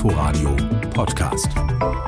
Inforadio Podcast.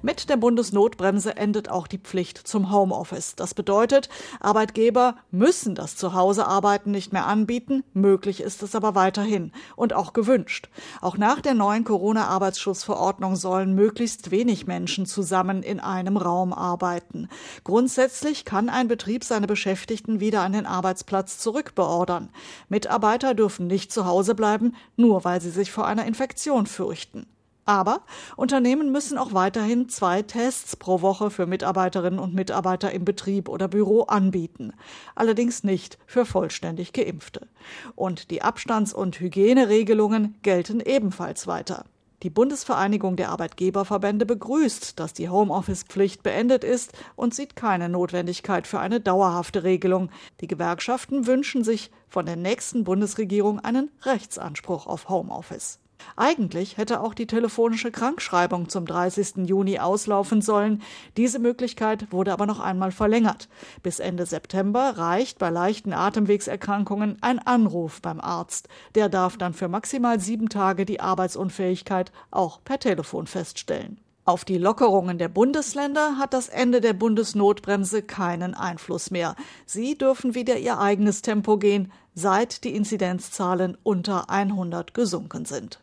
Mit der Bundesnotbremse endet auch die Pflicht zum Homeoffice. Das bedeutet, Arbeitgeber müssen das Zuhausearbeiten nicht mehr anbieten, möglich ist es aber weiterhin und auch gewünscht. Auch nach der neuen Corona-Arbeitsschutzverordnung sollen möglichst wenig Menschen zusammen in einem Raum arbeiten. Grundsätzlich kann ein Betrieb seine Beschäftigten wieder an den Arbeitsplatz zurückbeordern. Mitarbeiter dürfen nicht zu Hause bleiben, nur weil sie sich vor einer Infektion fürchten. Aber Unternehmen müssen auch weiterhin zwei Tests pro Woche für Mitarbeiterinnen und Mitarbeiter im Betrieb oder Büro anbieten. Allerdings nicht für vollständig Geimpfte. Und die Abstands- und Hygieneregelungen gelten ebenfalls weiter. Die Bundesvereinigung der Arbeitgeberverbände begrüßt, dass die Homeoffice-Pflicht beendet ist und sieht keine Notwendigkeit für eine dauerhafte Regelung. Die Gewerkschaften wünschen sich von der nächsten Bundesregierung einen Rechtsanspruch auf Homeoffice. Eigentlich hätte auch die telefonische Krankschreibung zum 30. Juni auslaufen sollen. Diese Möglichkeit wurde aber noch einmal verlängert. Bis Ende September reicht bei leichten Atemwegserkrankungen ein Anruf beim Arzt. Der darf dann für maximal sieben Tage die Arbeitsunfähigkeit auch per Telefon feststellen. Auf die Lockerungen der Bundesländer hat das Ende der Bundesnotbremse keinen Einfluss mehr. Sie dürfen wieder ihr eigenes Tempo gehen, seit die Inzidenzzahlen unter 100 gesunken sind.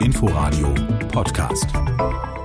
Inforadio Podcast.